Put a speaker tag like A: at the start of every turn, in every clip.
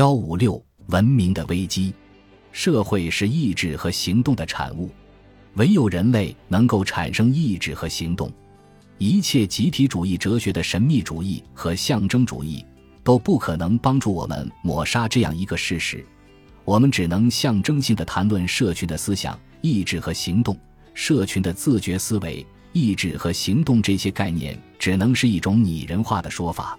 A: 幺五六文明的危机，社会是意志和行动的产物，唯有人类能够产生意志和行动。一切集体主义哲学的神秘主义和象征主义都不可能帮助我们抹杀这样一个事实。我们只能象征性的谈论社群的思想、意志和行动，社群的自觉思维、意志和行动这些概念只能是一种拟人化的说法。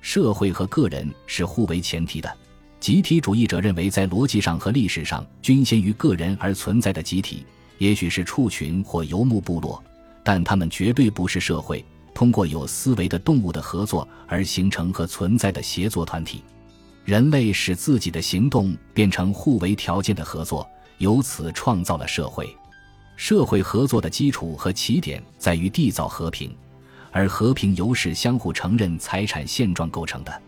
A: 社会和个人是互为前提的。集体主义者认为，在逻辑上和历史上均先于个人而存在的集体，也许是畜群或游牧部落，但他们绝对不是社会。通过有思维的动物的合作而形成和存在的协作团体，人类使自己的行动变成互为条件的合作，由此创造了社会。社会合作的基础和起点在于缔造和平，而和平由是相互承认财产现状构成的。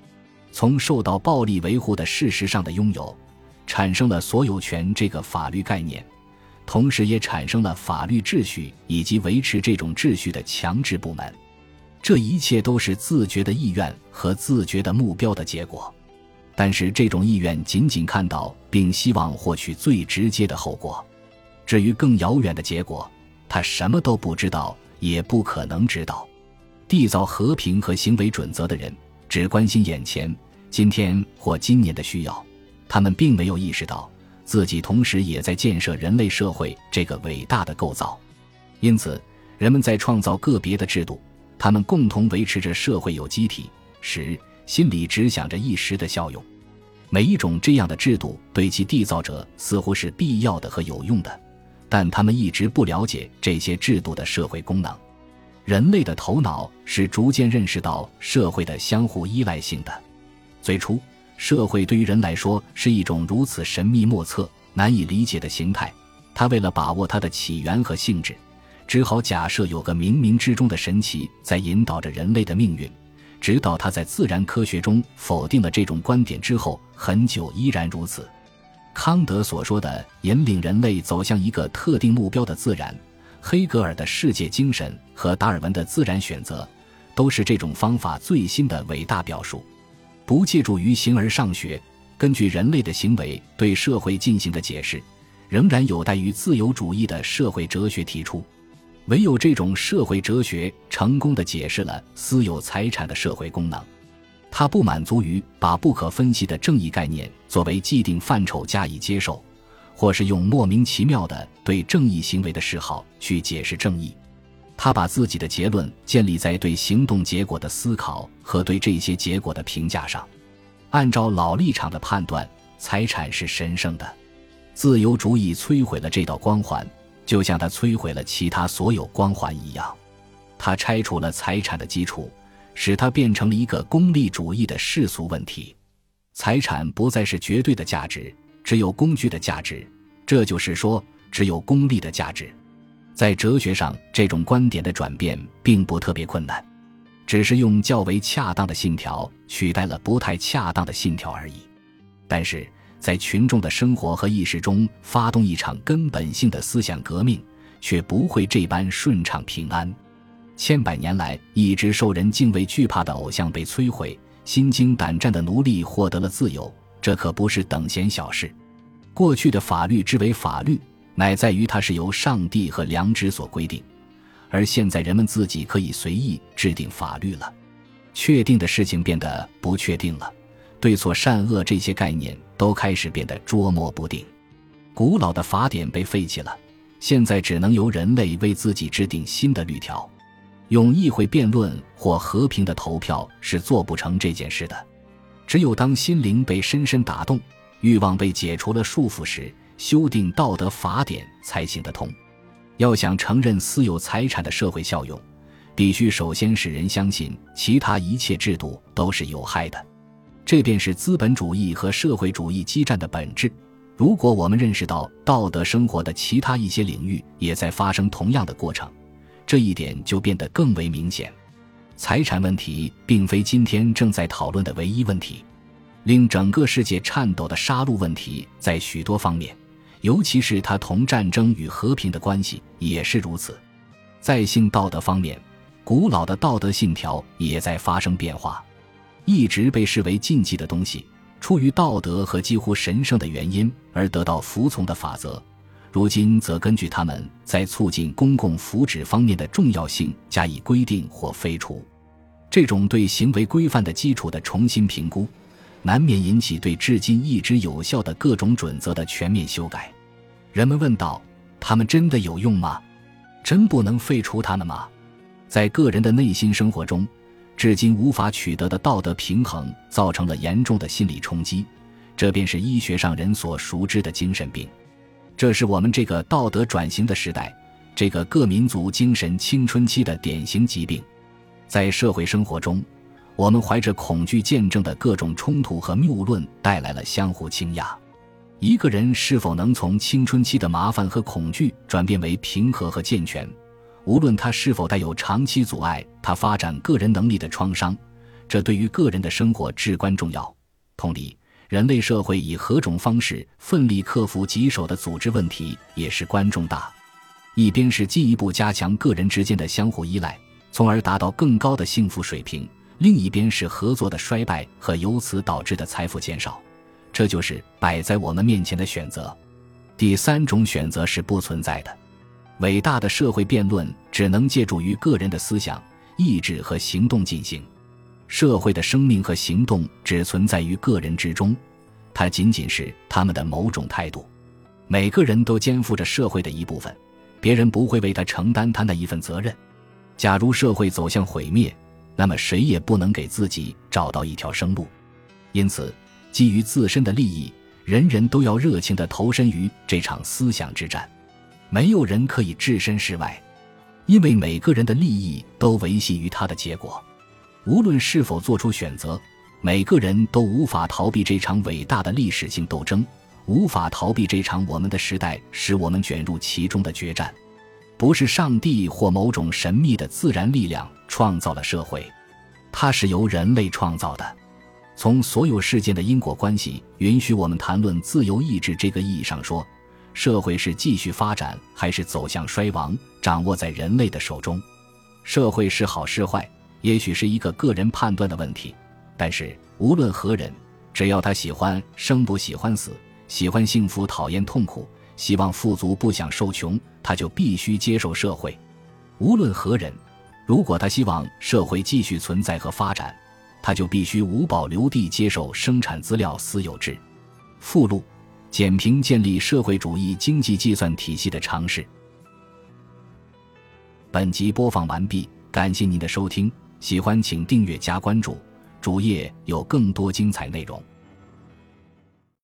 A: 从受到暴力维护的事实上的拥有，产生了所有权这个法律概念，同时也产生了法律秩序以及维持这种秩序的强制部门。这一切都是自觉的意愿和自觉的目标的结果。但是，这种意愿仅仅看到并希望获取最直接的后果，至于更遥远的结果，他什么都不知道，也不可能知道。缔造和平和行为准则的人只关心眼前。今天或今年的需要，他们并没有意识到自己同时也在建设人类社会这个伟大的构造。因此，人们在创造个别的制度，他们共同维持着社会有机体时，心里只想着一时的效用。每一种这样的制度对其缔造者似乎是必要的和有用的，但他们一直不了解这些制度的社会功能。人类的头脑是逐渐认识到社会的相互依赖性的。最初，社会对于人来说是一种如此神秘莫测、难以理解的形态。他为了把握它的起源和性质，只好假设有个冥冥之中的神奇在引导着人类的命运。直到他在自然科学中否定了这种观点之后，很久依然如此。康德所说的引领人类走向一个特定目标的自然，黑格尔的世界精神和达尔文的自然选择，都是这种方法最新的伟大表述。不借助于形而上学，根据人类的行为对社会进行的解释，仍然有待于自由主义的社会哲学提出。唯有这种社会哲学成功的解释了私有财产的社会功能，它不满足于把不可分析的正义概念作为既定范畴加以接受，或是用莫名其妙的对正义行为的嗜好去解释正义。他把自己的结论建立在对行动结果的思考和对这些结果的评价上。按照老立场的判断，财产是神圣的。自由主义摧毁了这道光环，就像它摧毁了其他所有光环一样。它拆除了财产的基础，使它变成了一个功利主义的世俗问题。财产不再是绝对的价值，只有工具的价值。这就是说，只有功利的价值。在哲学上，这种观点的转变并不特别困难，只是用较为恰当的信条取代了不太恰当的信条而已。但是在群众的生活和意识中发动一场根本性的思想革命，却不会这般顺畅平安。千百年来一直受人敬畏惧怕的偶像被摧毁，心惊胆战的奴隶获得了自由，这可不是等闲小事。过去的法律之为法律。乃在于它是由上帝和良知所规定，而现在人们自己可以随意制定法律了。确定的事情变得不确定了，对错善恶这些概念都开始变得捉摸不定。古老的法典被废弃了，现在只能由人类为自己制定新的律条。用议会辩论或和平的投票是做不成这件事的。只有当心灵被深深打动，欲望被解除了束缚时。修订道德法典才行得通。要想承认私有财产的社会效用，必须首先使人相信其他一切制度都是有害的。这便是资本主义和社会主义激战的本质。如果我们认识到道德生活的其他一些领域也在发生同样的过程，这一点就变得更为明显。财产问题并非今天正在讨论的唯一问题，令整个世界颤抖的杀戮问题在许多方面。尤其是它同战争与和平的关系也是如此。在性道德方面，古老的道德信条也在发生变化。一直被视为禁忌的东西，出于道德和几乎神圣的原因而得到服从的法则，如今则根据他们在促进公共福祉方面的重要性加以规定或废除。这种对行为规范的基础的重新评估，难免引起对至今一直有效的各种准则的全面修改。人们问道：“他们真的有用吗？真不能废除他们吗？”在个人的内心生活中，至今无法取得的道德平衡，造成了严重的心理冲击。这便是医学上人所熟知的精神病。这是我们这个道德转型的时代，这个各民族精神青春期的典型疾病。在社会生活中，我们怀着恐惧见证的各种冲突和谬论，带来了相互倾轧。一个人是否能从青春期的麻烦和恐惧转变为平和和健全？无论他是否带有长期阻碍他发展个人能力的创伤，这对于个人的生活至关重要。同理，人类社会以何种方式奋力克服棘手的组织问题，也是关重大。一边是进一步加强个人之间的相互依赖，从而达到更高的幸福水平；另一边是合作的衰败和由此导致的财富减少。这就是摆在我们面前的选择。第三种选择是不存在的。伟大的社会辩论只能借助于个人的思想、意志和行动进行。社会的生命和行动只存在于个人之中，它仅仅是他们的某种态度。每个人都肩负着社会的一部分，别人不会为他承担他那一份责任。假如社会走向毁灭，那么谁也不能给自己找到一条生路。因此，基于自身的利益，人人都要热情地投身于这场思想之战。没有人可以置身事外，因为每个人的利益都维系于他的结果。无论是否做出选择，每个人都无法逃避这场伟大的历史性斗争，无法逃避这场我们的时代使我们卷入其中的决战。不是上帝或某种神秘的自然力量创造了社会，它是由人类创造的。从所有事件的因果关系允许我们谈论自由意志这个意义上说。社会是继续发展还是走向衰亡，掌握在人类的手中。社会是好是坏，也许是一个个人判断的问题。但是无论何人，只要他喜欢生不喜欢死，喜欢幸福讨厌痛苦，希望富足不想受穷，他就必须接受社会。无论何人，如果他希望社会继续存在和发展，他就必须无保留地接受生产资料私有制。附录。简评建立社会主义经济计算体系的尝试。本集播放完毕，感谢您的收听，喜欢请订阅加关注，主页有更多精彩内容。